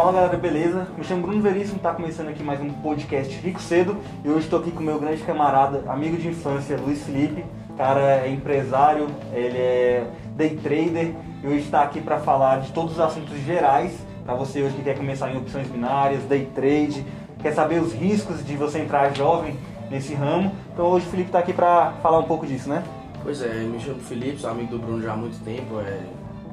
Fala galera, beleza? Me chamo Bruno Veríssimo, tá começando aqui mais um podcast Rico Cedo e hoje estou aqui com meu grande camarada, amigo de infância, Luiz Felipe. Cara é empresário, ele é day trader e hoje está aqui para falar de todos os assuntos gerais para você hoje que quer começar em opções binárias, day trade, quer saber os riscos de você entrar jovem nesse ramo. Então hoje o Felipe está aqui para falar um pouco disso, né? Pois é, me chamo Felipe, sou amigo do Bruno já há muito tempo, é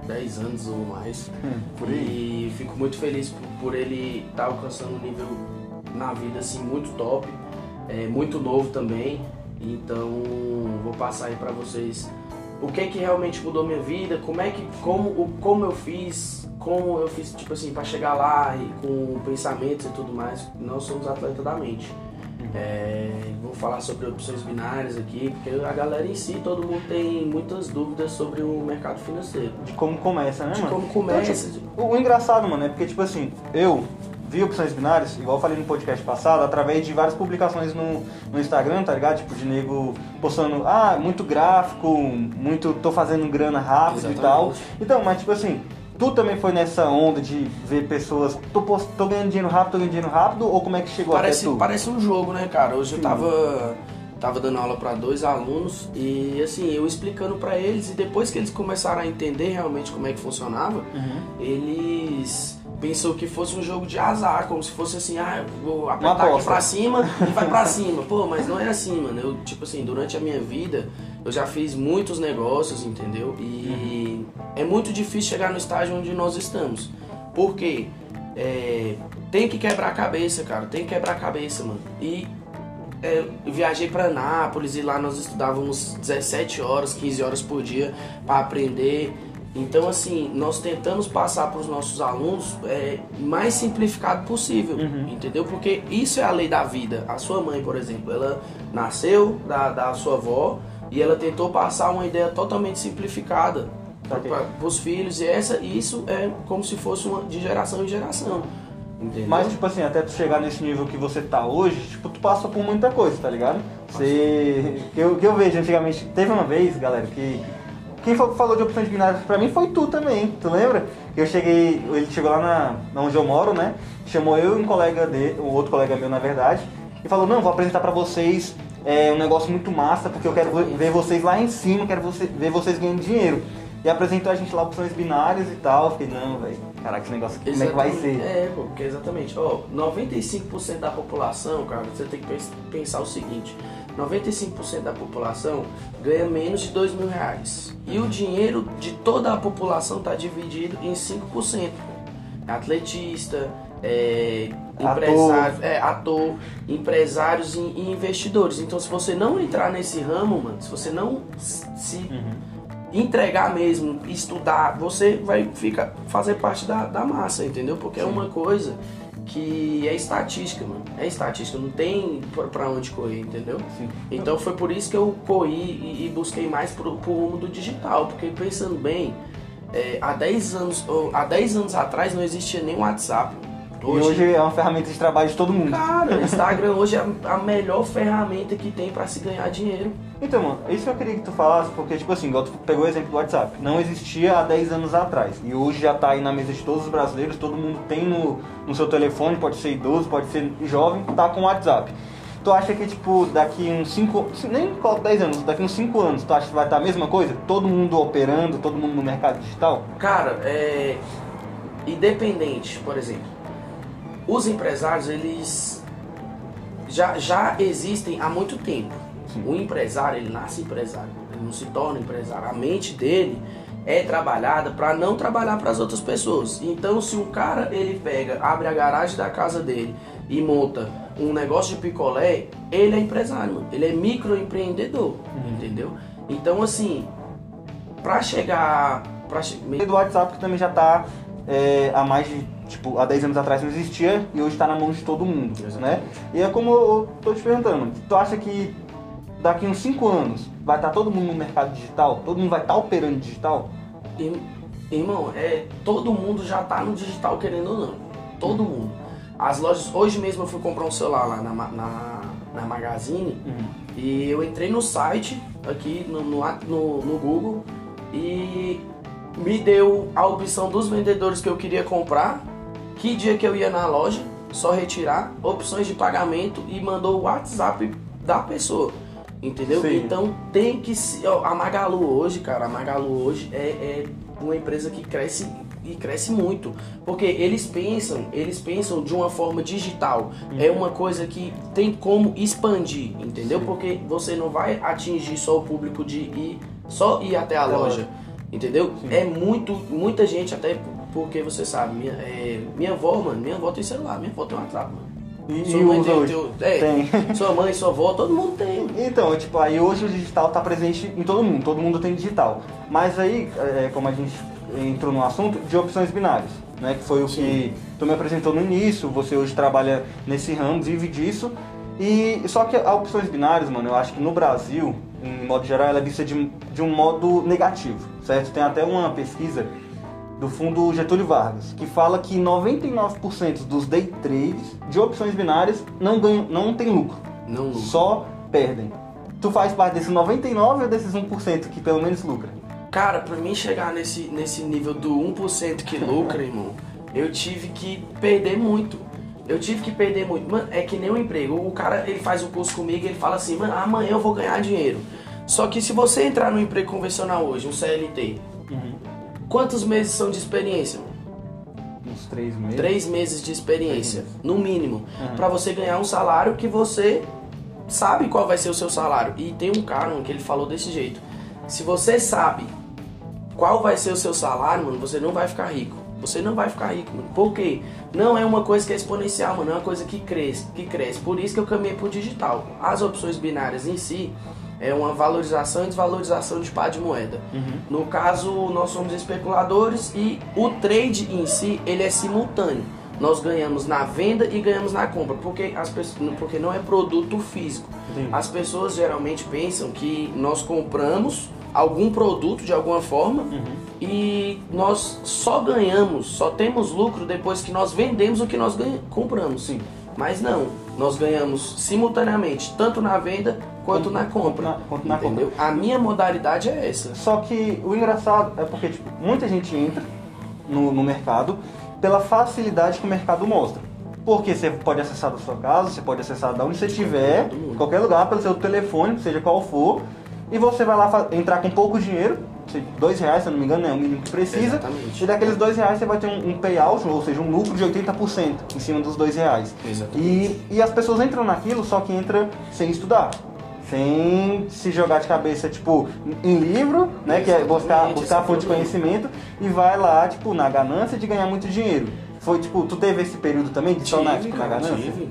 10 anos ou mais. Hum, aí. E fico muito feliz por, por ele estar alcançando um nível na vida assim muito top, é muito novo também. Então vou passar aí para vocês o que é que realmente mudou minha vida, como é que como o como eu fiz, como eu fiz tipo assim para chegar lá e com pensamentos e tudo mais. Nós somos atletas da mente. É, vou falar sobre opções binárias aqui, porque a galera em si, todo mundo tem muitas dúvidas sobre o mercado financeiro. De como começa, né, De mano? como começa, Então, tipo, o, engraçado, mano, é porque, tipo assim, eu vi opções binárias, igual eu falei no podcast passado, através de várias publicações no, no Instagram, tá ligado? Tipo, de nego postando, ah, muito gráfico, muito, tô fazendo grana rápido e Exatamente. tal. Então, mas tipo assim, tu também foi nessa onda de ver pessoas, tô, post- tô ganhando dinheiro rápido, tô ganhando dinheiro rápido, ou como é que chegou Parece, até tu? parece um jogo, né, cara? Hoje eu tava, tava dando aula para dois alunos e, assim, eu explicando para eles e depois que eles começaram a entender realmente como é que funcionava, Uhum. eles pensou que fosse um jogo de azar, como se fosse assim, ah, eu vou apertar aqui pra cima e vai pra cima. Pô, mas não é assim, mano. Eu, tipo assim, durante a minha vida, eu já fiz muitos negócios, entendeu? E é muito difícil chegar no estágio onde nós estamos. Por quê? É, tem que quebrar a cabeça, cara. Tem que quebrar a cabeça, mano. E é, viajei para Nápoles e lá nós estudávamos 17 horas, 15 horas por dia para aprender. Então, assim, nós tentamos passar para os nossos alunos é, mais simplificado possível, entendeu? Porque isso é a lei da vida. A sua mãe, por exemplo, ela nasceu da, da sua avó e ela tentou passar uma ideia totalmente simplificada para os filhos. E essa, isso é como se fosse uma de geração em geração, entendeu? Mas, tipo assim, até tu chegar nesse nível que você tá hoje, tipo, tu passou por muita coisa, tá ligado? Você. Que eu, que eu vejo antigamente. Teve uma vez, galera, que. Quem fa- falou de opções binárias pra mim foi tu também, tu lembra? Eu cheguei. Ele chegou lá na, na onde eu moro, né? Chamou eu e um colega dele, um outro colega meu, na verdade, e falou: Não, vou apresentar pra vocês é, um negócio muito massa, porque eu quero ver vocês lá em cima, quero você- ver vocês ganhando dinheiro. E apresentou a gente lá opções binárias e tal. Eu fiquei, não, velho, caraca, esse negócio aqui, como é que vai ser? É, pô, porque exatamente. Ó, 95% da população, cara, você tem que pens- pensar o seguinte: 95% da população ganha menos de 2 mil reais. E o dinheiro de toda a população está dividido em 5%. Atletista, é, Ator. empresário, é, ator, empresários e, e investidores. Então, se você não entrar nesse ramo, mano, se você não se entregar mesmo, estudar, você vai ficar fazer parte da, da massa, entendeu? Porque é uma coisa que é estatística, mano. É estatística, não tem pra- pra onde correr, entendeu? Sim. Então foi por isso que eu corri e, e busquei mais pro, pro rumo do digital, porque pensando bem, é, há 10 anos, ou, há 10 anos atrás não existia nem WhatsApp. E hoje é uma ferramenta de trabalho de todo mundo. Cara, Instagram hoje é a melhor ferramenta que tem pra se ganhar dinheiro. Então, mano, isso que eu queria que tu falasse, porque, tipo assim, igual tu pegou o exemplo do WhatsApp, não existia há 10 anos atrás. E hoje já tá aí na mesa de todos os brasileiros, todo mundo tem no, no seu telefone, pode ser idoso, pode ser jovem, tá com o WhatsApp. Tu acha que, tipo, daqui uns 5, nem coloco 10 anos, daqui uns 5 anos, tu acha que vai estar a mesma coisa? Todo mundo operando, todo mundo no mercado digital? Cara, é. Independente, por exemplo, os empresários, eles já, já existem há muito tempo. O empresário, ele nasce empresário, ele não se torna empresário. A mente dele é trabalhada para não trabalhar para as outras pessoas. Então, se um cara ele pega, abre a garagem da casa dele e monta um negócio de picolé, ele é empresário, mano. ele é microempreendedor, entendeu? Então, assim, para chegar, para E do WhatsApp que também já tá é, há mais de, tipo, há 10 anos atrás não existia e hoje tá na mão de todo mundo, né? Exatamente. E é como eu tô te perguntando, tu acha que daqui uns 5 anos vai estar todo mundo no mercado digital? Todo mundo vai estar operando digital? Ir- Irmão, é, todo mundo já tá no digital querendo ou não. Todo mundo. As lojas, hoje mesmo eu fui comprar um celular lá na, na, na Magazine e eu entrei no site aqui no, no, no, no Google e me deu a opção dos vendedores que eu queria comprar que dia que eu ia na loja, só retirar, opções de pagamento e mandou o WhatsApp da pessoa. Entendeu? Sim. Então tem que se. ó, a Magalu hoje, cara, a Magalu hoje é, é uma empresa que cresce e cresce muito. Porque eles pensam, eles pensam de uma forma digital. É uma coisa que tem como expandir, entendeu? Porque você não vai atingir só o público de ir, só ir até a Até a loja. loja. Entendeu? Sim. É muito, muita gente, até porque você sabe, minha, é, minha avó, mano, minha avó tem celular, minha avó tem WhatsApp, mano. E, Sua mãe tem, hoje? tem- é, Tem. sua mãe, sua avó, todo mundo tem. Então, tipo, aí hoje o digital tá presente em todo mundo, todo mundo tem digital. Mas aí, é, como a gente entrou no assunto, de opções binárias, né? Que foi o que tu me apresentou no início, você hoje trabalha nesse ramo, vive disso. E só que a opções binárias, mano, eu acho que no Brasil, em modo geral, ela é vista de, de um modo negativo, certo? Tem até uma pesquisa do fundo Getúlio Vargas, que fala que 99% dos day trades de opções binárias não ganham, não tem lucro Não, não. só perdem. Tu faz parte desse 99 ou desses 1% que pelo menos lucra? Cara, pra mim chegar nesse, nesse nível do 1% que lucra, irmão, eu tive que perder muito. Eu tive que perder muito. Mano, é que nem um emprego. O cara, ele faz o curso comigo e ele fala assim, mano, amanhã eu vou ganhar dinheiro. Só que se você entrar no emprego convencional hoje, um CLT, quantos meses são de experiência? Uns 3 meses. Três meses de experiência, no mínimo, Uhum. Pra você ganhar um salário que você sabe qual vai ser o seu salário. E tem um cara mano, que ele falou desse jeito: se você sabe qual vai ser o seu salário, mano, você não vai ficar rico. Você não vai ficar rico, mano. Por quê? Não é uma coisa que é exponencial, mano. É uma coisa que cresce, que cresce. Por isso que eu caminhei pro digital. As opções binárias em si é uma valorização e desvalorização de par de moeda. No caso, nós somos especuladores e o trade em si, ele é simultâneo. Nós ganhamos na venda e ganhamos na compra, porque, as pessoas, porque não é produto físico. Entendi. As pessoas geralmente pensam que nós compramos algum produto de alguma forma e nós só ganhamos, só temos lucro depois que nós vendemos o que nós compramos. Sim. Mas não, nós ganhamos simultaneamente, tanto na venda quanto na compra. na- quanto na entendeu? A minha modalidade é essa. Só que o engraçado é porque tipo, muita gente entra no, no mercado pela facilidade que o mercado mostra. Porque você pode acessar da sua casa, você pode acessar da onde você estiver, qualquer lugar. pelo seu telefone, seja qual for, e você vai lá entrar com pouco dinheiro, dois reais, se eu não me engano, é o mínimo que precisa, Exatamente. e daqueles dois reais você vai ter um, um payout, ou seja, um lucro de 80% em cima dos dois reais. Exatamente. E, e as pessoas entram naquilo, só que entra sem estudar. Sem se jogar de cabeça, tipo, em livro, né? Que é buscar, buscar fonte de conhecimento e vai lá, tipo, na ganância de ganhar muito dinheiro. Foi, tipo, tu teve esse período também de Tive, tipo, na ganância? tive.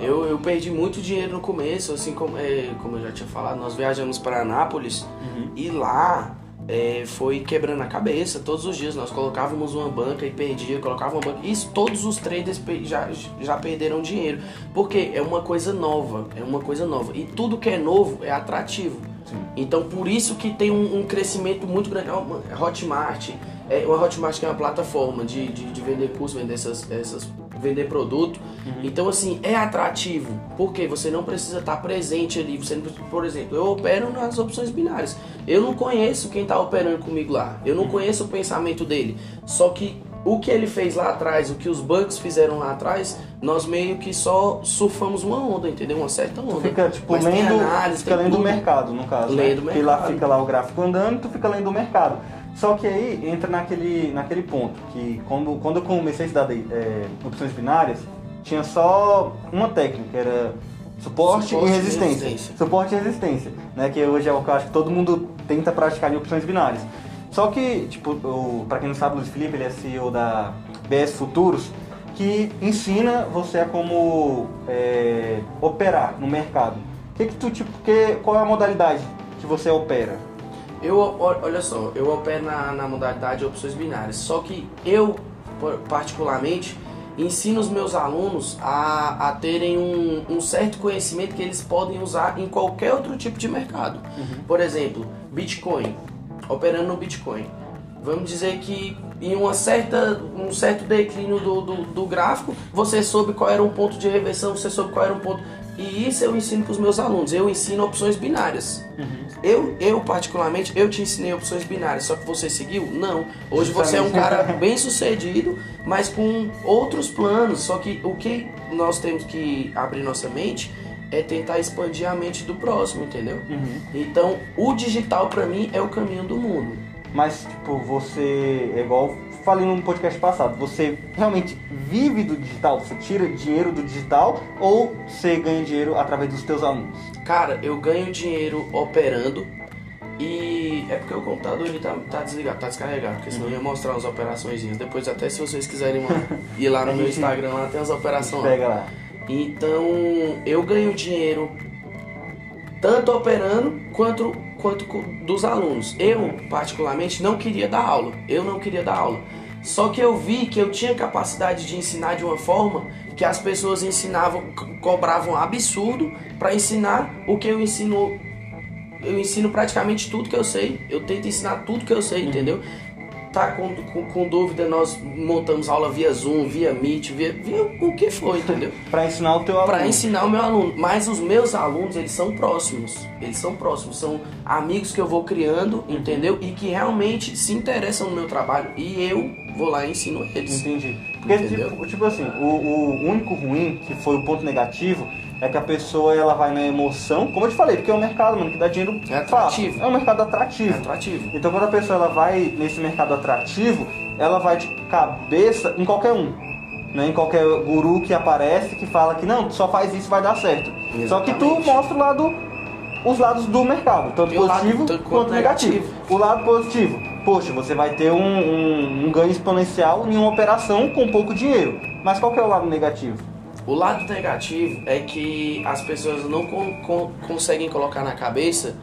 Eu, eu perdi muito dinheiro no começo, assim como, é, como eu já tinha falado, nós viajamos para Anápolis Uhum. e lá é, foi quebrando a cabeça todos os dias. Nós colocávamos uma banca e perdia, colocava uma banca. Isso todos os traders já, já perderam dinheiro. Porque é uma coisa nova, é uma coisa nova. E tudo que é novo é atrativo. Sim. Então por isso que tem um, um crescimento muito grande. A Hotmart, é, uma Hotmart que é uma plataforma de, de, de vender curso, vender essas, essas vender produto. Então assim, é atrativo. Porque você não precisa estar presente ali. Você precisa- por exemplo, eu opero nas opções binárias. Eu não conheço quem está operando comigo lá. Eu não conheço o pensamento dele. Só que o que ele fez lá atrás, o que os bancos fizeram lá atrás, nós meio que só surfamos uma onda, entendeu? Uma certa onda. Fica, tipo, Mas lendo, análise, fica lendo o mercado, no caso, Lendo né? o Porque lá mercado. fica lá o gráfico andando, tu fica lendo o mercado. Só que aí entra naquele, naquele ponto, que quando, quando eu comecei a estudar é, opções binárias, tinha só uma técnica, que era suporte, Suporte e e resistência. resistência. Suporte e resistência, né? Que hoje é o que eu acho que todo mundo tenta praticar em opções binárias. Só que, tipo, o, pra quem não sabe, o Luiz Felipe, ele é CEO da BS Futuros, que ensina você a como é, operar no mercado. Que que tu, tipo, que, qual é a modalidade que você opera? Eu, olha só, eu opero na, na modalidade de opções binárias. Só que eu, particularmente, ensino os meus alunos a, a terem um, um certo conhecimento que eles podem usar em qualquer outro tipo de mercado. Por exemplo, Bitcoin, operando no Bitcoin. Vamos dizer que em uma certa, um certo declínio do, do, do gráfico, você soube qual era um ponto de reversão, você soube qual era um ponto. E isso eu ensino para os meus alunos. Eu ensino opções binárias. Eu, eu, particularmente, eu te ensinei opções binárias, só que você seguiu? Não. Hoje você é um cara bem sucedido, mas com outros planos. Só que o que nós temos que abrir nossa mente é tentar expandir a mente do próximo, entendeu? Então, o digital para mim é o caminho do mundo. Mas, tipo, você, é igual falei no podcast passado, você realmente vive do digital? Você tira dinheiro do digital ou você ganha dinheiro através dos teus alunos? Cara, eu ganho dinheiro operando e é porque o computador ele tá, tá desligado, tá descarregado, porque senão eu ia mostrar as operações. Depois até se vocês quiserem ir lá no meu Instagram, lá tem as operações. Pega lá. Então eu ganho dinheiro tanto operando quanto, quanto dos alunos. Eu, particularmente, não queria dar aula. Eu não queria dar aula. Só que eu vi que eu tinha capacidade de ensinar de uma forma que as pessoas ensinavam, co- cobravam absurdo para ensinar o que eu ensino. Eu ensino praticamente tudo que eu sei. Eu tento ensinar tudo que eu sei, entendeu? Tá com, com, com dúvida, nós montamos aula via Zoom, via Meet, via, via o que for, entendeu? Pra ensinar o teu aluno. Pra ensinar o meu aluno. Mas os meus alunos, eles são próximos. Eles são próximos. São amigos que eu vou criando, entendeu? E que realmente se interessam no meu trabalho. E eu vou lá e ensino eles. Entendi. Porque, tipo, tipo assim, o, o único ruim, que foi o ponto negativo, é que a pessoa ela vai na emoção, como eu te falei, porque é um mercado, mano, que dá dinheiro É atrativo. fácil. É um mercado É atrativo. atrativo. Então quando a pessoa ela vai nesse mercado atrativo, ela vai de cabeça em qualquer um. Né? Em qualquer guru que aparece que fala que não, tu só faz isso vai dar certo. Só que tu Exatamente. mostra o lado, os lados do mercado, tanto E lado positivo quanto quanto negativo. negativo. O lado positivo, poxa, você vai ter um, um- um ganho exponencial em uma operação com pouco dinheiro. Mas qual que é o lado negativo? O lado negativo é que as pessoas não con- con- conseguem colocar na cabeça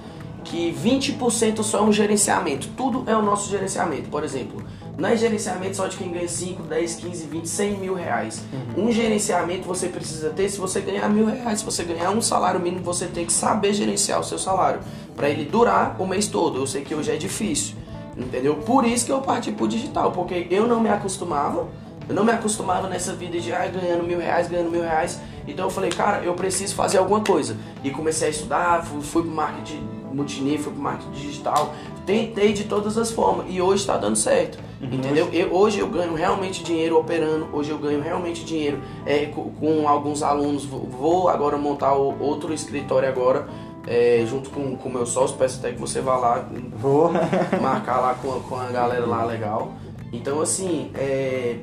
que 20% só é um gerenciamento. Tudo é o nosso gerenciamento. Por exemplo, não é gerenciamento só de quem ganha 5, 10, 15, 20, 100 mil reais. Um gerenciamento você precisa ter se você ganhar mil reais. Se você ganhar um salário mínimo, você tem que saber gerenciar o seu salário. Para ele durar o mês todo. Eu sei que hoje é difícil. Entendeu? Por isso que eu parti pro digital. Porque eu não me acostumava eu não me acostumava nessa vida de ah, ganhando mil reais, ganhando mil reais. Então eu falei, cara, eu preciso fazer alguma coisa. E comecei a estudar, fui, fui pro marketing multinível, fui pro marketing digital. Tentei de todas as formas. E hoje tá dando certo. Entendeu? Eu, hoje eu ganho realmente dinheiro operando. Hoje eu ganho realmente dinheiro é, com, com alguns alunos. Vou, agora montar outro escritório agora. é, junto com o meu sócio, peço até que você vá lá Vou. marcar lá com a, com a galera lá legal. Então, assim, é.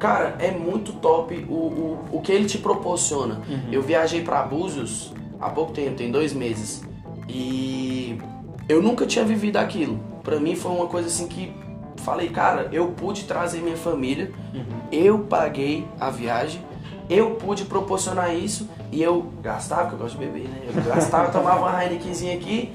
Cara, é muito top o, o, o que ele te proporciona. Eu viajei pra Búzios há pouco tempo, tem dois meses. E eu nunca tinha vivido aquilo. Pra mim foi uma coisa assim que falei, cara, eu pude trazer minha família, eu paguei a viagem, eu pude proporcionar isso e eu gastava, porque eu gosto de beber, né? Eu gastava, tomava uma Heinekenzinha aqui,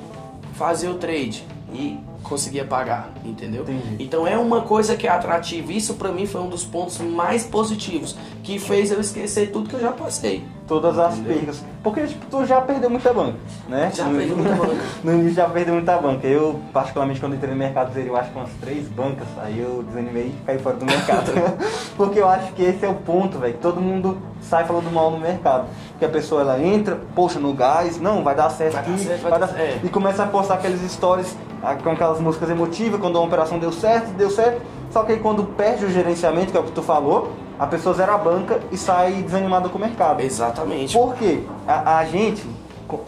fazia o trade e conseguia pagar, entendeu? Entendi. Então é uma coisa que é atrativa. Isso pra mim foi um dos pontos mais positivos que fez eu esquecer tudo que eu já passei. Todas as Entendeu? percas. Porque tipo, tu já perdeu muita banca, né? Já No- perdi muita banca. No início já perdeu muita banca. Eu, particularmente, quando entrei no mercado eu acho que umas três bancas, aí eu desanimei e caí fora do mercado. Porque eu acho que esse é o ponto, velho. que Todo mundo sai falando mal no mercado. Porque a pessoa ela entra, poxa, no gás, não, vai dar certo Vai dar aqui, certo, vai vai dar- dar- é. E começa a postar aqueles stories com aquelas músicas emotivas, quando a operação deu certo, deu certo. Só que aí quando perde o gerenciamento, que é o que tu falou, a pessoa zera a banca e sai desanimada com o mercado. Exatamente. Por quê? A, a gente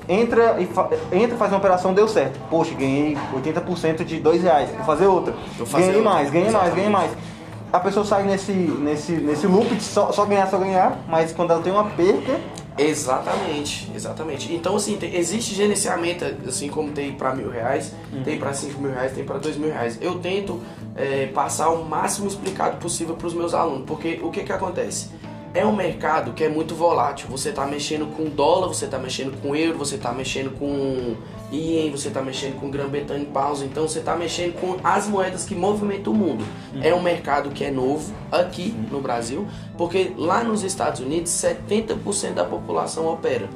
entra e fa entra faz uma operação, deu certo. Poxa, ganhei 80% de dois reais. Vou fazer outra. Vou fazer ganhei outra. mais, ganhei mais, ganhei Exatamente. mais. A pessoa sai nesse, nesse, nesse loop de só, só ganhar, só ganhar, mas quando ela tem uma perca, Exatamente, exatamente. Então, assim, tem- existe gerenciamento, assim como tem para mil reais, tem para cinco mil reais, tem para dois mil reais. Eu tento é, passar o máximo explicado possível para os meus alunos, porque o que que acontece? É um mercado que é muito volátil. Você está mexendo com dólar, você está mexendo com euro, você está mexendo com ien, você está mexendo com Grã-Bretanha em pausa. Então você está mexendo com as moedas que movimentam o mundo. É um mercado que é novo aqui no Brasil, porque lá nos Estados Unidos 70% da população opera.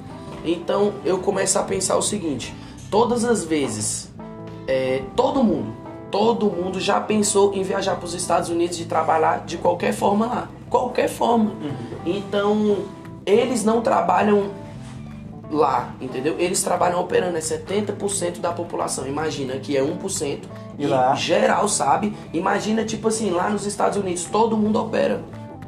Então eu começo a pensar o seguinte: todas as vezes, é, todo mundo, todo mundo já pensou em viajar para os Estados Unidos e trabalhar de qualquer forma lá, qualquer forma. Então eles não trabalham lá, entendeu? Eles trabalham operando, é 70% da população. Imagina que é 1%. E E, lá? geral sabe. Imagina, tipo assim, lá nos Estados Unidos, todo mundo opera.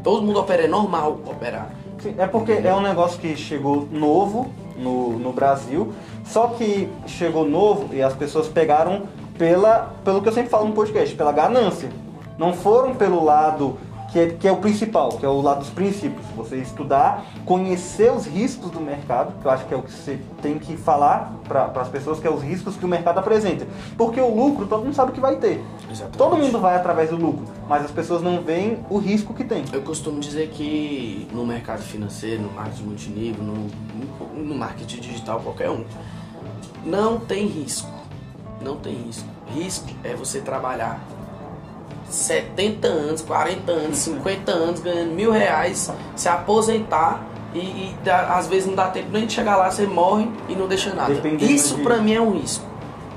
Todo mundo opera, é normal operar. Sim, É porque é um negócio que chegou novo no, no Brasil, só que chegou novo e as pessoas pegaram pela, pelo que eu sempre falo no podcast, pela ganância. Não foram pelo lado que é, que é o principal, que é o lado dos princípios. Você estudar, conhecer os riscos do mercado, que eu acho que é o que você tem que falar para as pessoas, que é os riscos que o mercado apresenta. Porque o lucro, todo mundo sabe o que vai ter. Exatamente. Todo mundo vai através do lucro, mas as pessoas não veem o risco que tem. Eu costumo dizer que no mercado financeiro, no marketing multinível, no, no marketing digital, qualquer um, não tem risco. Não tem risco. Risco é você trabalhar 70 anos, 40 anos, 50 anos, ganhando mil reais, se aposentar e, e dá- às vezes não dá tempo nem de chegar lá, você morre e não deixa nada. Dependendo Isso de- pra mim é um risco.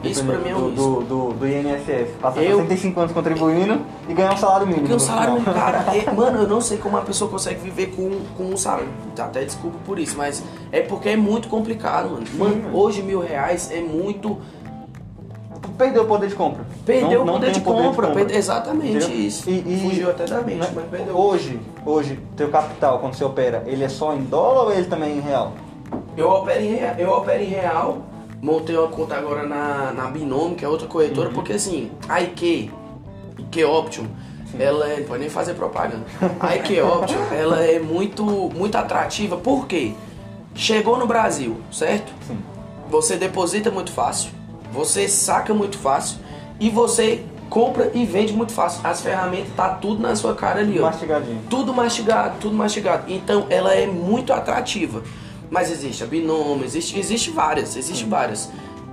Isso pra mim é um do, risco. do, do, do INSS. Passar Eu- 65 anos contribuindo e ganhar um salário mínimo. Porque no salário, final. cara, é- mano, eu não sei como uma pessoa consegue viver com, com um salário. Até desculpa por isso, mas é porque é muito complicado, mano. Mano, mano. hoje mil reais é muito. Perdeu o poder de compra. Perdeu Não- o não poder, tem de, compra. perde- Exatamente Entendeu? isso. E- e- Fugiu até da mente, né, mas perdeu. Hoje, hoje, teu capital, quando você opera, ele é só em dólar ou ele também é em real? Eu opero em real, eu opero em real. Montei uma conta agora na, na Binom, que é outra corretora, porque assim, a IK, IK Option, ela é. Não pode nem fazer propaganda. A IK Option, ela é muito, muito atrativa, por quê? Chegou no Brasil, certo? Sim. Você deposita muito fácil, você saca muito fácil e você compra e vende muito fácil. As ferramentas tá tudo na sua cara ali, ó. Mastigadinho. Tudo mastigado, tudo mastigado. Então ela é muito atrativa. Mas existe a Binômio, existe, existe várias, existe várias.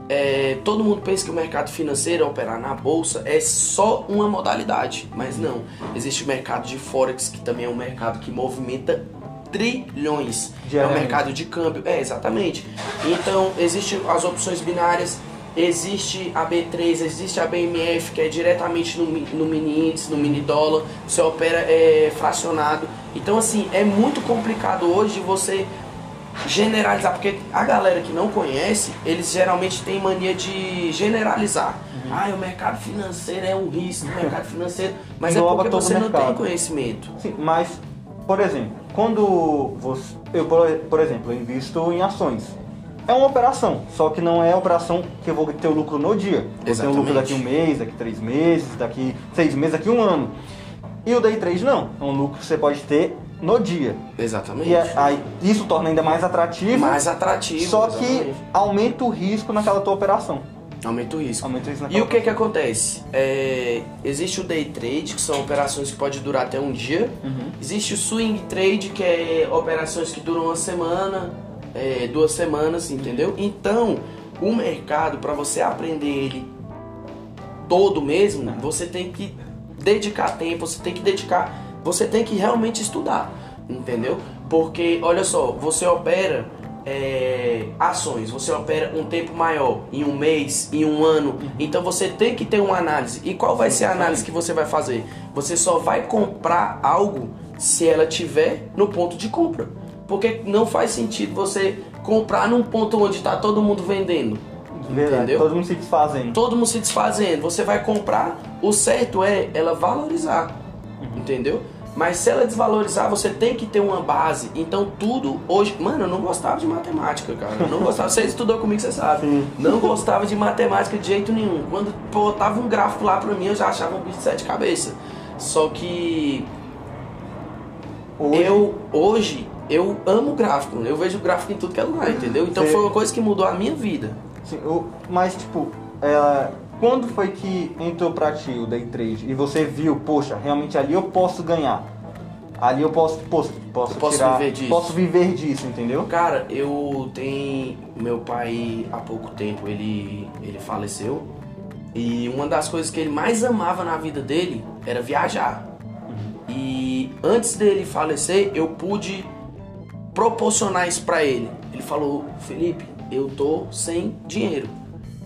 É, todo mundo pensa que o mercado financeiro, operar na bolsa, é só uma modalidade. Mas não. Existe o mercado de Forex, que também é um mercado que movimenta trilhões. É o mercado de câmbio. É, exatamente. Então, existem as opções binárias, existe a B3, existe a BMF, que é diretamente no, no mini índice, no mini dólar, você opera é, fracionado. Então, assim, é muito complicado hoje você generalizar, porque a galera que não conhece, eles geralmente têm mania de generalizar. Ah, o mercado financeiro é um risco, o mercado financeiro. Mas é porque você não tem conhecimento. Sim, mas, por exemplo, quando você. Eu, por, por exemplo, eu invisto em ações. É uma operação, só que não é operação que eu vou ter o lucro no dia. Eu tenho lucro Exatamente. daqui um mês, daqui três meses, daqui seis meses, daqui um ano. E o day trade não. É um lucro que você pode ter no dia. Exatamente. E é- aí, isso torna ainda mais atrativo. mais atrativo. Só que exatamente. aumenta o risco naquela tua operação. Aumenta o risco. Aumenta o risco E o que que acontece? É, existe o day trade, que são operações que podem durar até um dia. Uhum. Existe o swing trade, que é operações que duram uma semana, é, duas semanas, entendeu? Então, o mercado, para você aprender ele todo mesmo, você tem que dedicar tempo, você tem que dedicar, você tem que realmente estudar, entendeu? Porque, olha só, você opera é, ações, você opera um tempo maior, em um mês, em um ano, então você tem que ter uma análise. E qual vai ser a análise que você vai fazer? Você só vai comprar algo se ela tiver no ponto de compra. Porque não faz sentido você comprar num ponto onde está todo mundo vendendo. Verdade, Entendeu? todo mundo se desfazendo. todo mundo se desfazendo. Você vai comprar, o certo é ela valorizar, entendeu? Mas se ela desvalorizar, você tem que ter uma base. Então tudo hoje. Mano, eu não gostava de matemática, cara. Eu não gostava. Você estudou comigo, você sabe. Sim. Não gostava de matemática de jeito nenhum. Quando botava um gráfico lá pra mim, eu já achava um bicho de sete cabeças. Só que Hoje, eu hoje eu amo gráfico. Eu vejo gráfico em tudo que é lugar, entendeu? Então Você- foi uma coisa que mudou a minha vida. Sim, eu- mas tipo, é, quando foi que entrou pra ti o day trade e você viu, poxa, realmente ali eu posso ganhar? Ali eu posso, posso, posso, Eu posso tirar, viver disso. posso viver disso, entendeu? Cara, eu tenho. Meu pai, há pouco tempo, ele, ele faleceu. E uma das coisas que ele mais amava na vida dele era viajar. E antes dele falecer, eu pude proporcionar isso pra ele. Ele falou: Felipe, eu tô sem dinheiro.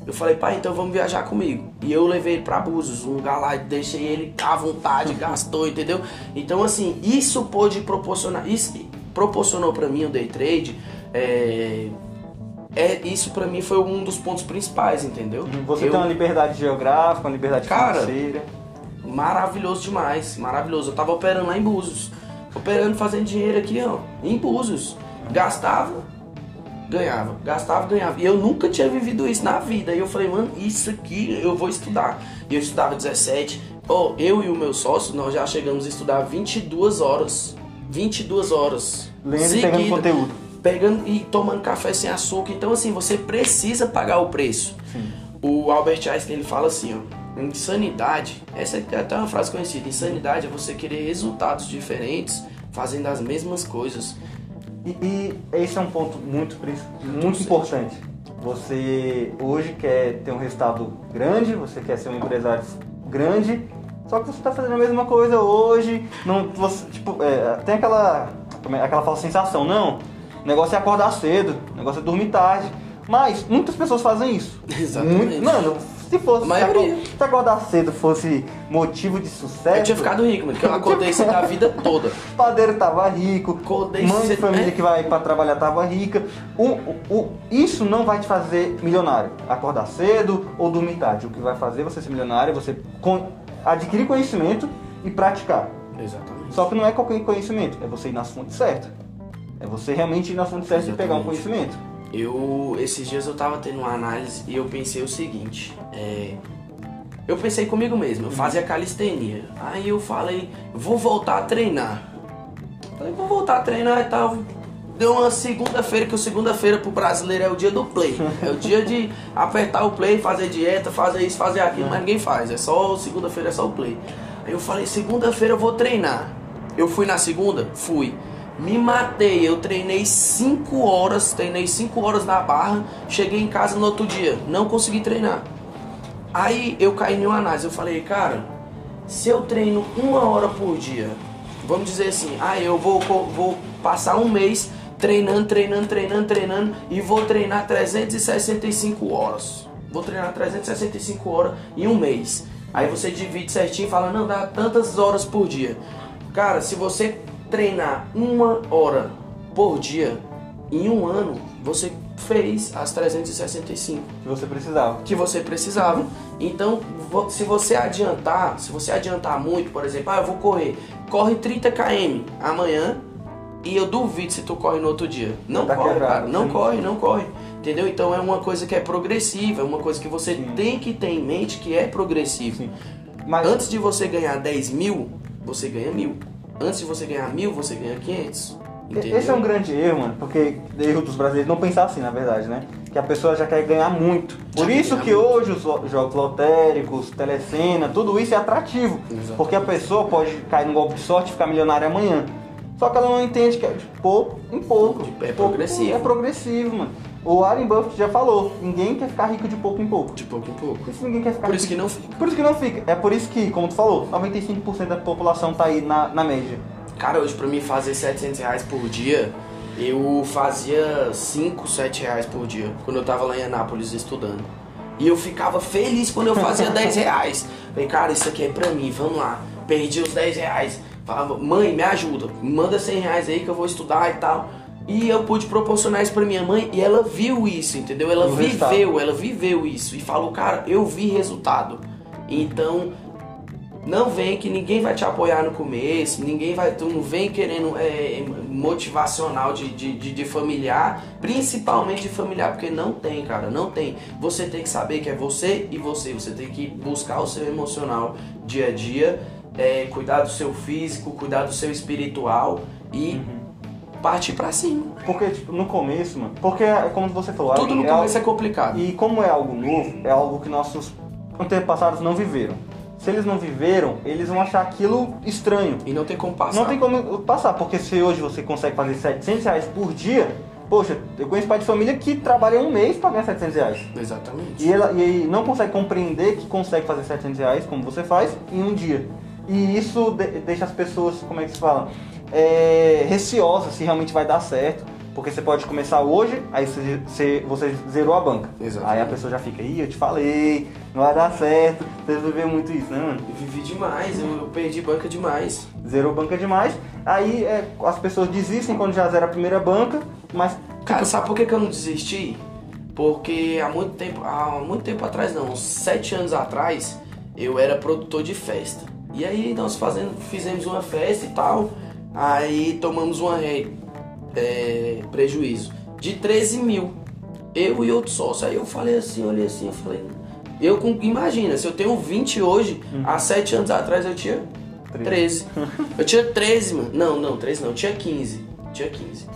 Eu falei, pai, então vamos viajar comigo. E eu levei ele pra Búzios, um lugar lá, deixei ele à vontade, gastou, entendeu? Então, assim, isso pôde proporcionar, isso proporcionou pra mim o day trade, é, é, isso pra mim foi um dos pontos principais, entendeu? Você Eu- tem uma liberdade geográfica, uma liberdade Cara, financeira. Maravilhoso demais, maravilhoso. Eu tava operando lá em Búzios. Operando, fazendo dinheiro aqui, ó, em Búzios. Gastava, ganhava. Gastava, ganhava. E eu nunca tinha vivido isso na vida. E eu falei, mano, isso aqui eu vou estudar. E eu estudava 17. Ó, eu e o meu sócio, nós já chegamos a estudar 22 horas. 22 horas. Lendo e pegando seguida, conteúdo. Pegando e tomando café sem açúcar. Então, assim, você precisa pagar o preço. O Albert Einstein ele fala assim, ó, insanidade, essa é até uma frase conhecida, insanidade é você querer resultados diferentes fazendo as mesmas coisas. E, e esse é um ponto muito, muito importante. Você hoje quer ter um resultado grande, você quer ser um empresário grande, só que você está fazendo a mesma coisa hoje. Não, você, tipo, é, tem aquela, é, aquela falsa sensação, não. O negócio é acordar cedo, o negócio é dormir tarde. Mas muitas pessoas fazem isso. Exatamente. Muito- mano, se fosse se se acordar cedo fosse motivo de sucesso. Eu tinha ficado rico, mano, porque eu acordei cedo a vida toda. Padeiro tava rico, Acordei mãe de cedo, família é. que vai pra trabalhar tava rica. O, o, o- isso não vai te fazer milionário. Acordar cedo ou dormir tarde. O que vai fazer você ser milionário é você con- adquirir conhecimento e praticar. Exatamente. Só que não é qualquer conhecimento, é você ir nas fontes certas. É você realmente ir nas fontes certas e pegar um conhecimento. Eu, esses dias eu tava tendo uma análise e eu pensei o seguinte, é, eu pensei comigo mesmo, eu fazia calistenia, aí eu falei, vou voltar a treinar. Falei, vou voltar a treinar e tal. Deu uma segunda-feira, que o segunda-feira pro brasileiro é o dia do play. É o dia de apertar o play, fazer dieta, fazer isso, fazer aquilo, mas ninguém faz. É só segunda-feira, é só o play. Aí eu falei, segunda-feira eu vou treinar. Eu fui na segunda? Fui. Me matei, eu treinei 5 horas, treinei 5 horas na barra, cheguei em casa no outro dia, não consegui treinar. Aí eu caí em uma análise, eu falei, cara, se eu treino uma hora por dia, vamos dizer assim, ah, eu vou, vou passar um mês treinando, treinando, treinando, treinando e vou treinar 365 horas. Vou treinar 365 horas em um mês. Aí você divide certinho e fala, não, dá tantas horas por dia. Cara, se você treinar uma hora por dia, em um ano, você fez as 365 Que você precisava. que você precisava. Então, se você adiantar, se você adiantar muito, por exemplo, ah, eu vou correr, corre 30 km amanhã e eu duvido se tu corre no outro dia. Não Tá corre, quebrado, cara, não sim. corre, não corre. Entendeu? Então é uma coisa que é progressiva, é uma coisa que você Sim. tem que ter em mente que é progressivo. Sim. Mas Antes de você ganhar 10 mil, você ganha mil. Antes de você ganhar mil, você ganha 500. Entendeu? Esse é um grande erro, mano, porque erro dos brasileiros não pensar assim, na verdade, né? Que a pessoa já quer ganhar muito. Por Já quer isso que muito. hoje os jogos lotéricos, telecena, tudo isso é atrativo. Exatamente. Porque a pessoa pode cair num golpe de sorte e ficar milionária amanhã. Só que ela não entende que é de pouco em pouco. É De pouco- progressivo. É progressivo, mano. O Warren Buffett já falou, ninguém quer ficar rico de pouco em pouco. De pouco em pouco. Por isso ninguém quer ficar Por isso rico que não fica. Por isso que não fica. É por isso que, como tu falou, 95% da população tá aí na, na média. Cara, hoje pra mim fazer 700 reais por dia, eu fazia 5, 7 reais por dia, quando eu tava lá em Anápolis estudando. E eu ficava feliz quando eu fazia 10 reais. Falei, cara, isso aqui é pra mim, vamos lá. Perdi os 10 reais. Falava, mãe, me ajuda, manda 100 reais aí que eu vou estudar e tal. E eu pude proporcionar isso pra minha mãe e ela viu isso, entendeu? Ela O resultado. viveu, ela viveu isso e falou, cara, eu vi resultado. Então, não vem que ninguém vai te apoiar no começo, ninguém vai, tu não vem querendo é, motivacional de, de, de, de familiar, principalmente de familiar, porque não tem, cara, não tem. Você tem que saber que é você e você, você tem que buscar o seu emocional dia a dia, é, cuidar do seu físico, cuidar do seu espiritual e partir pra cima. Porque, tipo, no começo, mano, porque, como você falou, Tudo no é algo- começo é complicado. E como é algo novo, é algo que nossos antepassados não viveram. Se eles não viveram, eles vão achar aquilo estranho. E não tem como passar. Não tem como passar, porque se hoje você consegue fazer 700 reais por dia, poxa, eu conheço pai de família que trabalha um mês para ganhar 700 reais. Exatamente. E, ela, e não consegue compreender que consegue fazer 700 reais, como você faz, em um dia. E isso de- deixa as pessoas, como é que se fala, é, receosas se realmente vai dar certo. Porque você pode começar hoje, aí você, você, você zerou a banca. Exatamente. Aí a pessoa já fica, ih, eu te falei, não vai dar certo. Você vê muito isso, né, mano? Eu vivi demais, eu, eu perdi banca demais. Zerou banca demais. Aí é, as pessoas desistem quando já zera a primeira banca, mas Cara, sabe por que, que eu não desisti? Porque há muito tempo, há muito tempo atrás não, uns sete anos atrás, eu era produtor de festa. E aí nós fazendo, fizemos uma festa e tal, aí tomamos uma rei, é, prejuízo de 13 mil. Eu e outro sócio. Aí eu falei assim, olhei assim, eu falei. Eu com, imagina, se eu tenho 20 hoje, há 7 anos atrás eu tinha 13. eu tinha 13, mano. Não, não, 13 não, eu tinha 15. Tinha 15.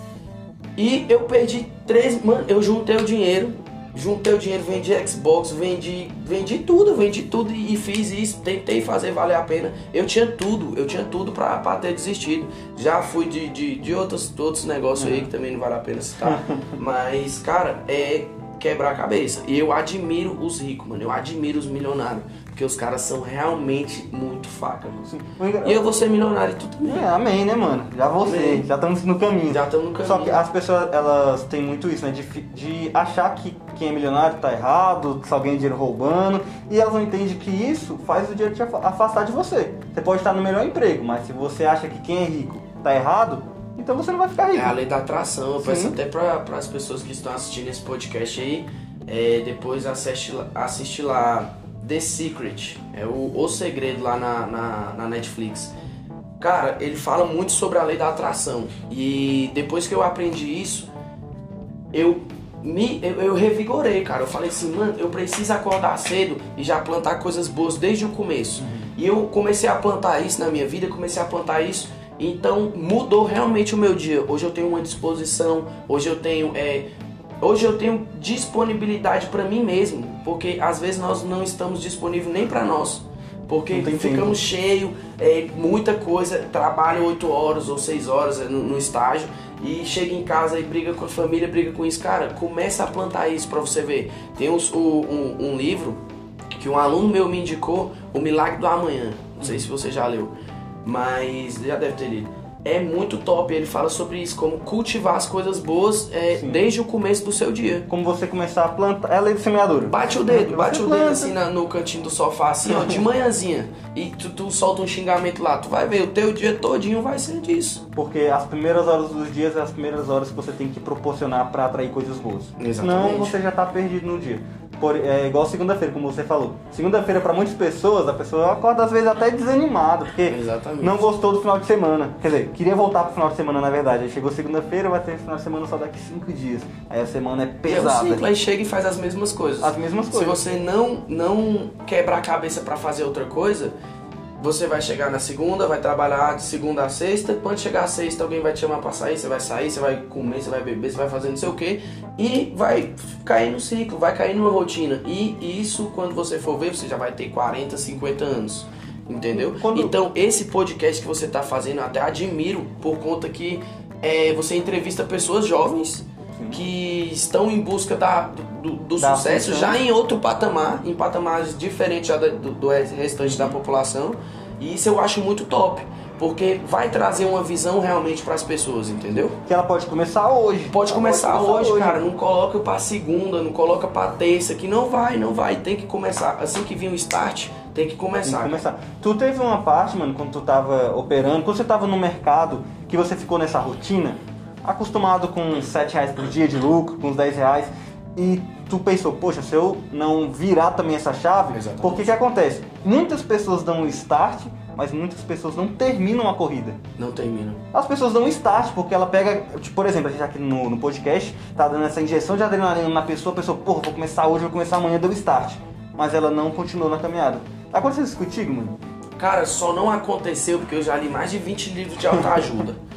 E eu perdi 13, mano, eu juntei o dinheiro, juntei o dinheiro, vendi Xbox, vendi, vendi tudo, vendi tudo e fiz isso, tentei fazer valer a pena. Eu tinha tudo, eu tinha tudo pra, pra ter desistido. Já fui de, de, de outros, outros negócios aí que também não vale a pena citar. Mas, cara, é quebrar a cabeça. E eu admiro os ricos, mano. Eu admiro os milionários. Porque os caras são realmente muito faca, mano. E eu vou ser milionário e tu também. É, amém, né, mano? Já você, Amém. já estamos no caminho. Já estamos no caminho. Só que as pessoas, elas têm muito isso, né? De, de achar que quem é milionário tá errado, que só ganha dinheiro roubando. E elas não entendem que isso faz o dinheiro te afa- afastar de você. Você pode estar no melhor emprego, mas se você acha que quem é rico tá errado, então você não vai ficar rico. É a lei da atração. Eu peço Sim. até para as pessoas que estão assistindo esse podcast aí, é, depois assiste, assiste lá The Secret, é o, o Segredo lá na, na, na Netflix. Cara, ele fala muito sobre a lei da atração. E depois que eu aprendi isso, eu me eu, eu revigorei, cara. Eu falei assim, mano, eu preciso acordar cedo e já plantar coisas boas desde o começo. E eu comecei a plantar isso na minha vida, comecei a plantar isso. Então mudou realmente o meu dia. Hoje eu tenho uma disposição, hoje eu tenho é, hoje eu tenho disponibilidade para mim mesmo, porque às vezes nós não estamos disponíveis nem para nós. Porque ficamos cheio, é, muita coisa, trabalho 8 horas ou 6 horas é, no, no estágio e chega em casa e briga com a família, briga com isso. Cara, começa a plantar isso pra você ver. Tem uns- o- um, um livro que um aluno meu me indicou, O Milagre do Amanhã. Não sei se você já leu, mas já deve ter lido. É muito top, ele fala sobre isso, como cultivar as coisas boas é, desde o começo do seu dia. Como você começar a plantar. É a lei do semeador. Bate o dedo, Você bate o dedo planta. assim na- no cantinho do sofá, assim, ó, de manhãzinha. E tu, tu solta um xingamento lá, tu vai ver, o teu dia todinho vai ser disso. Porque as primeiras horas dos dias é as primeiras horas que você tem que proporcionar pra atrair coisas boas. Exatamente. Senão você já tá perdido no dia. Por- é igual segunda-feira, como você falou. Segunda-feira, pra muitas pessoas, a pessoa acorda às vezes até desanimada, porque Exatamente. não gostou do final de semana. Quer dizer, queria voltar pro final de semana, na verdade. Aí chegou segunda-feira, vai ter final de semana só daqui cinco dias. Aí a semana é é pesada. ciclo, aí chega e faz as mesmas coisas. As mesmas Se coisas. você não, não quebrar a cabeça pra fazer outra coisa, você vai chegar na segunda, vai trabalhar de segunda a sexta. Quando chegar a sexta, alguém vai te chamar pra sair, você vai sair, você vai comer, você vai beber, você vai fazer não sei o que. E vai cair no ciclo, vai cair numa rotina. E isso, quando você for ver, você já vai ter 40, 50 anos. Entendeu? Quando- Então, esse podcast que você tá fazendo, eu até admiro por conta que é, você entrevista pessoas jovens que estão em busca da, do, do Da sucesso ascensão. já em outro patamar, em patamares diferentes do, do restante da população. E isso eu acho muito top, porque vai trazer uma visão realmente para as pessoas, entendeu? Que ela pode começar hoje. Pode Ela começar hoje, cara. Não coloca pra segunda, não coloca pra terça, que não vai, não vai. Tem que começar. Assim que vir o start, tem que Tem começar. que começar. Tu teve uma parte, mano, quando tu tava operando, quando você tava no mercado, que você ficou nessa rotina, acostumado com 7 reais por dia de lucro, com uns 10 reais, e tu pensou, poxa, se eu não virar também essa chave, Exatamente. porque que acontece? Muitas pessoas dão um start, mas muitas pessoas não terminam a corrida. Não termina. As pessoas dão start, porque ela pega, tipo, por exemplo, a gente aqui no, no podcast tá dando essa injeção de adrenalina na pessoa, a pessoa, porra, vou começar hoje, vou começar amanhã, deu start. Mas ela não continuou na caminhada. Aconteceu isso contigo, mano? Cara, só não aconteceu porque eu já li mais de 20 livros de autoajuda.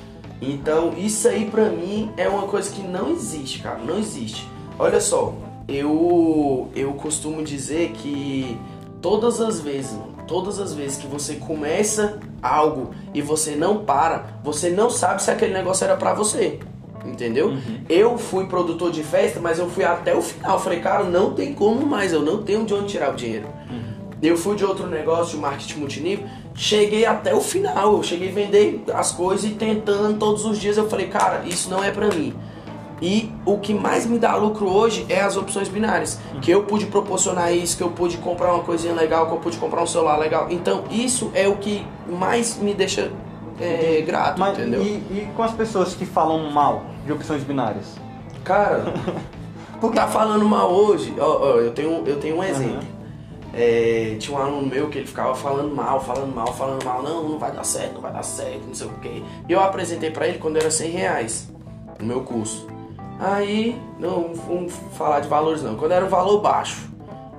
então, isso aí pra mim é uma coisa que não existe, cara, não existe. Olha só, eu eu costumo dizer que todas as vezes, mano, todas as vezes que você começa algo e você não para, você não sabe se aquele negócio era pra você. Entendeu? Eu fui produtor de festa, mas eu fui até o final. Falei, cara, não tem como mais, eu não tenho de onde tirar o dinheiro. Eu fui de outro negócio de marketing multinível, cheguei até o final, eu cheguei a vender as coisas e tentando todos os dias, eu falei, cara, isso não é pra mim. E o que mais me dá lucro hoje é as opções binárias, que eu pude proporcionar isso, que eu pude comprar uma coisinha legal, que eu pude comprar um celular legal. Então, isso é o que mais me deixa é, grato, Mas, entendeu? e, e com as pessoas que falam mal de opções binárias? Cara, Porque... Tá falando mal hoje, ó, ó, eu, tenho, eu tenho um exemplo. É, tinha um aluno meu que ele ficava falando mal, falando mal, falando mal, não, não vai dar certo, não vai dar certo, não sei o quê. Eu apresentei pra ele quando era 100 reais no meu curso. Aí, não vamos falar de valores não, quando era um valor baixo.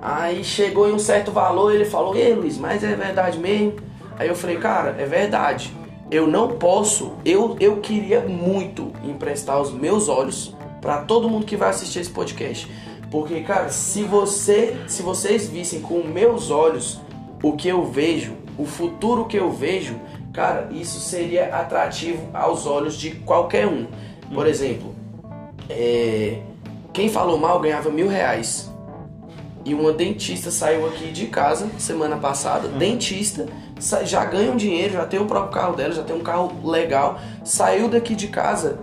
Aí chegou em um certo valor, ele falou, ei Luiz, mas é verdade mesmo? Aí eu falei, cara, é verdade. Eu não posso, eu, eu queria muito emprestar os meus olhos para todo mundo que vai assistir esse podcast. Porque, cara, se você, se vocês vissem com meus olhos o que eu vejo, o futuro que eu vejo, cara, isso seria atrativo aos olhos de qualquer um. Por exemplo, é, quem falou mal ganhava mil reais. E uma dentista saiu aqui de casa semana passada, dentista, sa- já ganha um dinheiro, já tem o próprio carro dela, já tem um carro legal, saiu daqui de casa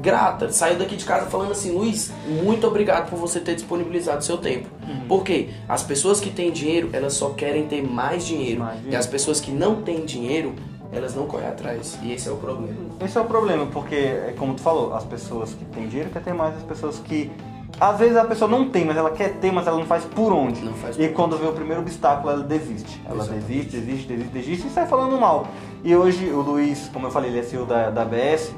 grata, saiu daqui de casa falando assim, Luiz, muito obrigado por você ter disponibilizado seu tempo. Por quê? As pessoas que têm dinheiro, elas só querem ter mais dinheiro. Mais E as pessoas que não têm dinheiro, elas não correm atrás. E esse é o problema. Esse é o problema, porque, é como tu falou, as pessoas que têm dinheiro querem ter mais, as pessoas que. Às vezes a pessoa não tem, mas ela quer ter, mas ela não faz por onde. Faz e por quando vê o primeiro obstáculo, ela desiste. Ela Exatamente. desiste, desiste, desiste, desiste e sai falando mal. E hoje o Luiz, como eu falei, ele é CEO da, da BS.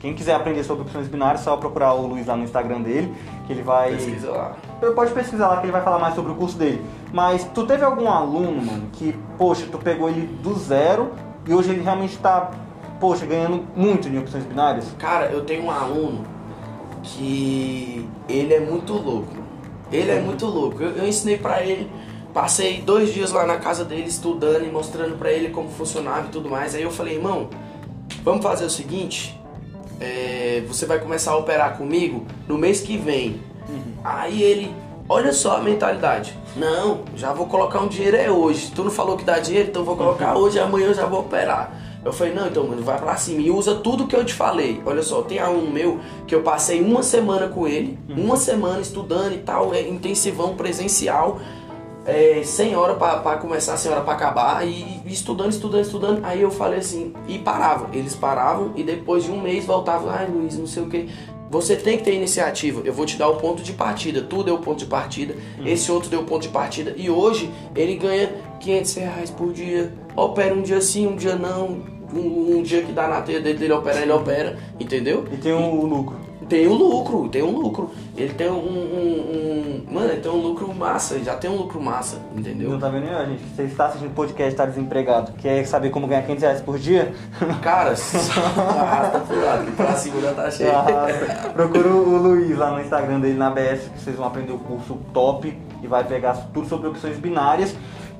Quem quiser aprender sobre opções binárias, só procurar o Luiz lá no Instagram dele, que ele vai. Pesquisa lá. Pode pesquisar lá que ele vai falar mais sobre o curso dele. Mas tu teve algum aluno, mano, que, poxa, tu pegou ele do zero e hoje ele realmente tá, poxa, ganhando muito em opções binárias? Cara, eu tenho um aluno que ele é muito louco. Ele é muito louco. Eu, eu ensinei pra ele, passei dois dias lá na casa dele estudando e mostrando pra ele como funcionava e tudo mais. Aí eu falei, irmão, vamos fazer o seguinte. É, você vai começar a operar comigo no mês que vem. Aí ele, olha só a mentalidade. Não, já vou colocar um dinheiro é hoje. Tu não falou que dá dinheiro, então vou colocar hoje, amanhã eu já vou operar. Eu falei, não, então, mano, vai pra cima e usa tudo que eu te falei. Olha só, tem aluno meu que eu passei uma semana com ele, uma semana estudando e tal, é, intensivão presencial, é, 100 horas pra, pra começar, 100 horas pra acabar, e, e estudando, estudando, estudando. Aí eu falei assim, e parava. Eles paravam e depois de um mês voltavam, ai Luiz, não sei o que. Você tem que ter iniciativa. Eu vou te dar o ponto de partida. Tu deu o ponto de partida, esse outro deu o ponto de partida. E hoje ele ganha 500 reais por dia. Opera um dia sim, um dia não. Um, um dia que dá na teia dele, ele opera, ele opera. Entendeu? E tem o lucro. Tem um lucro, tem um lucro. Ele tem um, um- um- Mano, ele tem um lucro massa, ele já tem um lucro massa, entendeu? Não tá vendo aí, gente? Você está assistindo podcast, está desempregado, quer saber como ganhar 500 reais por dia? Cara, arrasta pro lado, que pra cima já tá cheio. Arrasta. Procura o Luiz lá no Instagram dele na BS, que vocês vão aprender o curso top e vai pegar tudo sobre opções binárias.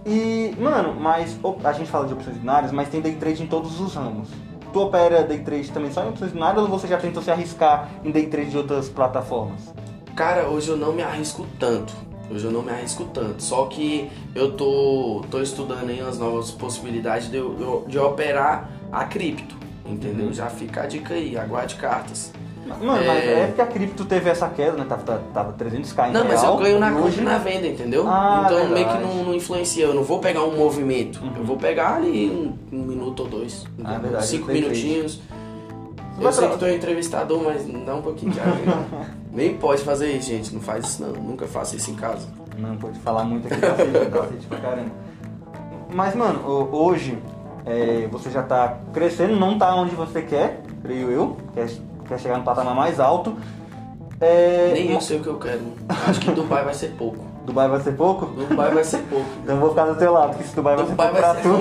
E, mano, mas a gente fala de opções binárias, mas tem day trade em todos os ramos. Tu opera day trade também só em opções binárias ou você já tentou se arriscar em day trade de outras plataformas? Cara, hoje eu não me arrisco tanto. Hoje eu não me arrisco tanto. Só que eu tô, tô estudando aí as novas possibilidades de, eu- de operar a cripto. Entendeu? Uhum. Já fica a dica aí, aguarde cartas. Mano, mas É. é porque a cripto teve essa queda, né? Tava, tava, tava 300k em Não, mas eu real, ganho na compra hoje- e na venda, entendeu? Ah, então verdade. meio que não, não influencia. Eu não vou pegar um movimento. Uhum. Eu vou pegar ali um, um minuto ou dois. Ah, entendeu? verdade, Cinco minutinhos. vai Eu sei pra- que tu é entrevistador, mas dá um pouquinho de ajuda. Nem pode fazer isso, gente. Não faz isso não. Nunca faça isso em casa. Não pode falar muito aqui, dá sede pra caramba. Mas, mano, ho- hoje é, você já tá crescendo, não tá onde você quer, creio eu, quer, quer chegar no patamar mais alto. É, Nem eu sei o que eu quero. Acho que Dubai vai ser pouco. Dubai vai ser pouco? Dubai vai ser pouco. Então eu vou ficar do teu lado, porque se Dubai vai Dubai ser pouco vai pra ser tu.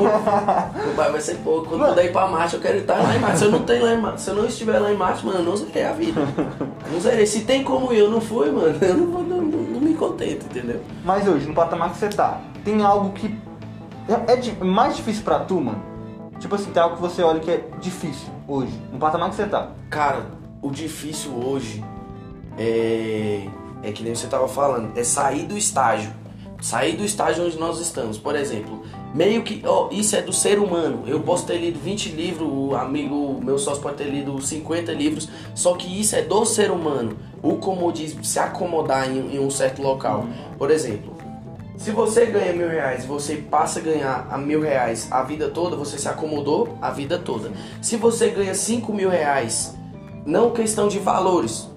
pouco. Dubai vai ser pouco. Quando puder ir pra Marte, eu quero estar lá em Marte. Se eu não tenho lá em Marte, se eu não estiver lá em Marte, mano, eu não zerei a vida. Eu Não zerei. Se tem como eu não fui, mano, eu não, vou- não, não- me contento, entendeu? Mas hoje, no patamar que você tá, tem algo que é, é mais difícil pra tu, mano? Tipo assim, tem algo que você olha que é difícil hoje, no patamar que você tá. Cara, o difícil hoje é. É que nem você tava falando, é sair do estágio. Sair do estágio onde nós estamos. Por exemplo, meio que. ó, isso é do ser humano. Eu posso ter lido 20 livros, o amigo, meu sócio pode ter lido 50 livros. Só que isso é do ser humano. O comodismo, se acomodar em, em um certo local. Por exemplo, se você ganha mil reais e você passa a ganhar a mil reais a vida toda, você se acomodou a vida toda. Se você ganha cinco mil reais não questão de valores,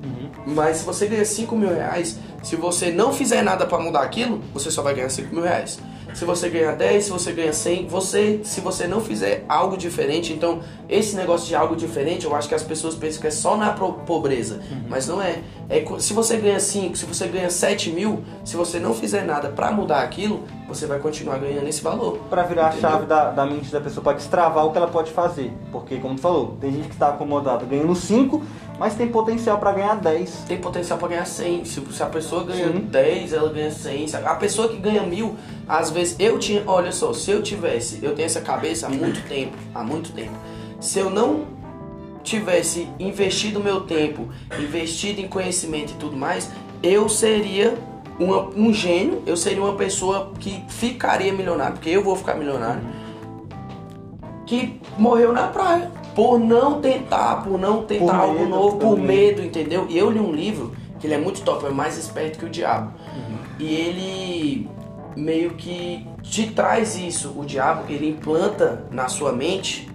mas se você ganha 5 mil reais, se você não fizer nada para mudar aquilo, você só vai ganhar 5 mil reais. Se você ganha 10, se você ganha 100, você, se você não fizer algo diferente, então esse negócio de algo diferente, eu acho que as pessoas pensam que é só na pobreza, mas não é. é. Se você ganha 5, se você ganha 7 mil, se você não fizer nada para mudar aquilo, você vai continuar ganhando esse valor. Pra virar Entendeu? a chave da, da mente da pessoa, pra destravar o que ela pode fazer. Porque, como tu falou, tem gente que está acomodada ganhando 5, mas tem potencial pra ganhar 10. tem potencial para ganhar 100. Se, se a pessoa ganha Sim. 10, ela ganha 100. Se A pessoa que ganha mil, às vezes eu tinha. Olha só, se eu tivesse, eu tenho essa cabeça há muito tempo, há muito tempo. Se eu não tivesse investido meu tempo, investido em conhecimento e tudo mais, eu seria uma- um gênio, eu seria uma pessoa que ficaria milionário, porque eu vou ficar milionário, que morreu na praia. Por não tentar, por não tentar Por algo medo novo, por também. medo, entendeu? E eu li um livro que ele é muito top, é mais esperto que o diabo. E ele meio que te traz isso, o diabo, ele implanta na sua mente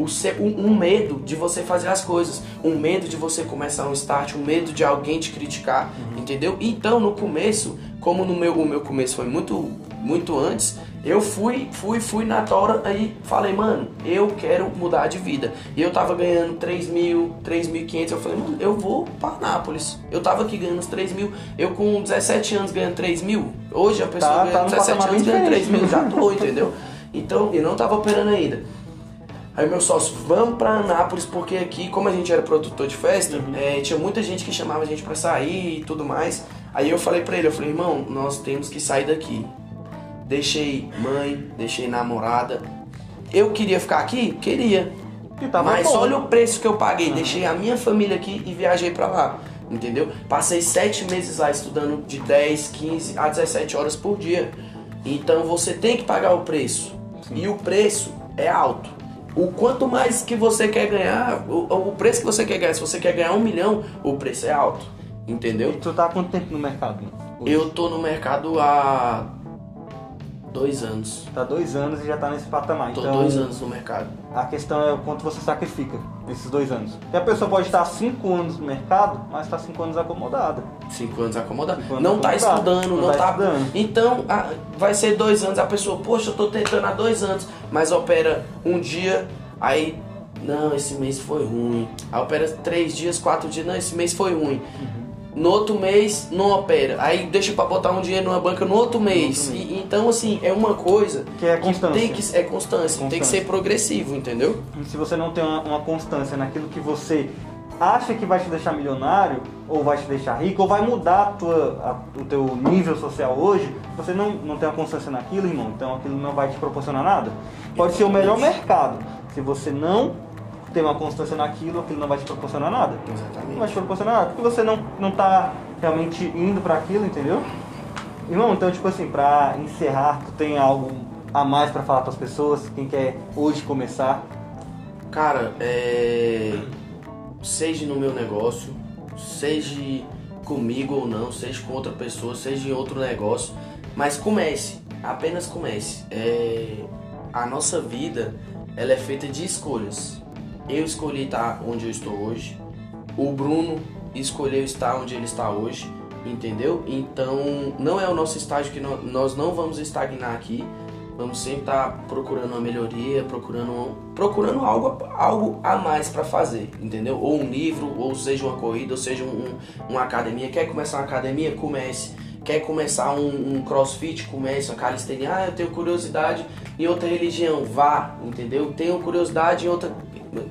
o se- um, um medo de você fazer as coisas, um medo de você começar um start, um medo de alguém te criticar, entendeu? Então no começo, como no meu, o meu começo foi muito, muito antes, eu fui, fui, fui na tora aí falei, mano, eu quero mudar de vida. E eu tava ganhando 3 mil, 3.500, eu falei, mano, eu vou pra Nápoles. Eu tava aqui ganhando os 3 mil, eu com 17 anos ganhando 3 mil, hoje a pessoa Tá- ganha tá num 17 patamar anos ganhando 3 mil, já tô, entendeu? Então, eu não tava operando ainda. Aí meu sócio, vamos pra Anápolis, porque aqui, como a gente era produtor de festa, eh, tinha muita gente que chamava a gente pra sair e tudo mais. Aí eu falei pra ele, eu falei, irmão, nós temos que sair daqui. Deixei mãe, deixei namorada. Eu queria ficar aqui? Queria. E Mas bom. olha o preço que eu paguei. Deixei a minha família aqui e viajei pra lá. Entendeu? Passei sete meses lá estudando de 10, 15 a 17 horas por dia. Então você tem que pagar o preço. E o preço é alto. O quanto mais que você quer ganhar, o, o preço que você quer ganhar, se você quer ganhar um milhão, o preço é alto. E Entendeu? tu tá há quanto tempo no mercado? hoje? Eu tô no mercado há dois anos. Tá dois anos e já tá nesse patamar. Tô então, dois anos no mercado. a questão é o quanto você sacrifica nesses dois anos. Porque a pessoa pode estar cinco anos no mercado, mas tá cinco anos acomodada. Cinco anos acomodado. Cinco anos não tá acomodado. estudando, Não não, tá tá. estudando. Então, a- vai ser dois anos, a pessoa, poxa, eu tô tentando há dois anos, mas opera um dia, aí. Não, esse mês foi ruim. Aí opera três dias, quatro dias, não, esse mês foi ruim. Uhum. No outro mês não opera. Aí deixa pra botar um dinheiro numa banca no outro mês. outro E- então, assim, é uma coisa Que é constância. tem que é constância, tem que Constância. ser progressivo, entendeu? E se você não tem uma, uma constância naquilo que você acha que vai te deixar milionário, ou vai te deixar rico, ou vai mudar a tua, a- o teu nível social hoje, você não, não tem uma constância naquilo, irmão, então aquilo não vai te proporcionar nada. Pode ser o melhor mercado. Se você não tem uma constância naquilo, aquilo não vai te proporcionar nada. Não Exatamente. vai te proporcionar nada, porque você não, não tá realmente indo para aquilo, entendeu? Irmão, então, tipo assim, pra encerrar, tu tem algo a mais pra falar pras pessoas? Quem quer hoje começar? Cara, é... seja no meu negócio, seja comigo ou não, seja com outra pessoa, seja em outro negócio, mas comece, apenas comece. É... A nossa vida, ela é feita de escolhas. Eu escolhi estar onde eu estou hoje, o Bruno escolheu estar onde ele está hoje, entendeu? Então, não é o nosso estágio que nó- nós não vamos estagnar aqui. Vamos sempre estar procurando uma melhoria, procurando, procurando algo, algo a mais para fazer, entendeu? Ou um livro, ou seja uma corrida, ou seja um- uma academia. Quer começar uma academia? Comece. Quer começar um, um crossfit? Comece. Uma calistenia? Ah, eu tenho curiosidade em outra religião. Vá, entendeu? Tenho curiosidade em outra.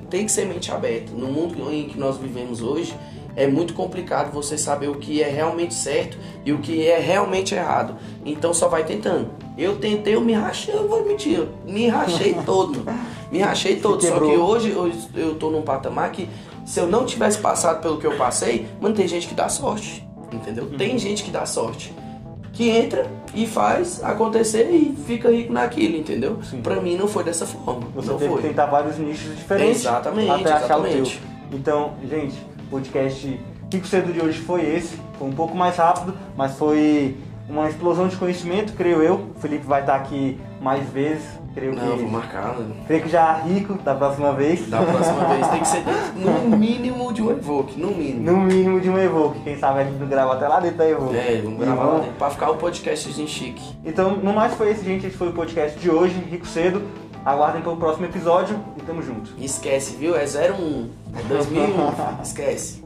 Tem que ser mente aberta. No mundo em que nós vivemos hoje, é muito complicado você saber o que é realmente certo e o que é realmente errado. Então só vai tentando. Eu tentei, eu me rachei, eu vou mentir, eu me rachei todo. Me rachei todo. Só que hoje eu, eu tô num patamar que se eu não tivesse passado pelo que eu passei, mano, tem gente que dá sorte. Entendeu? Uhum. Tem gente que dá sorte. Que entra e faz acontecer e fica rico naquilo, entendeu? Sim. Pra mim não foi dessa forma. Você não teve foi. que tentar vários nichos diferentes Exatamente, até achar o teu. exatamente. Então, gente, o podcast Rico Cedo de hoje foi esse. Foi um pouco mais rápido, mas foi uma explosão de conhecimento, creio eu. O Felipe vai estar aqui mais vezes Creio Não, que, vou marcar, né? creio que já rico da próxima vez. Da próxima vez tem que ser no mínimo de um Evoque, no mínimo. No mínimo de um Evoque. Quem sabe a gente não grava até lá dentro da Evoque. É, vamos gravar lá vamos- dentro, pra ficar o podcastzinho chique. Então, no mais foi esse, gente. Esse foi o podcast de hoje, Rico Cedo. Aguardem pelo próximo episódio e tamo junto. Esquece, viu? É 01, é 2001, esquece.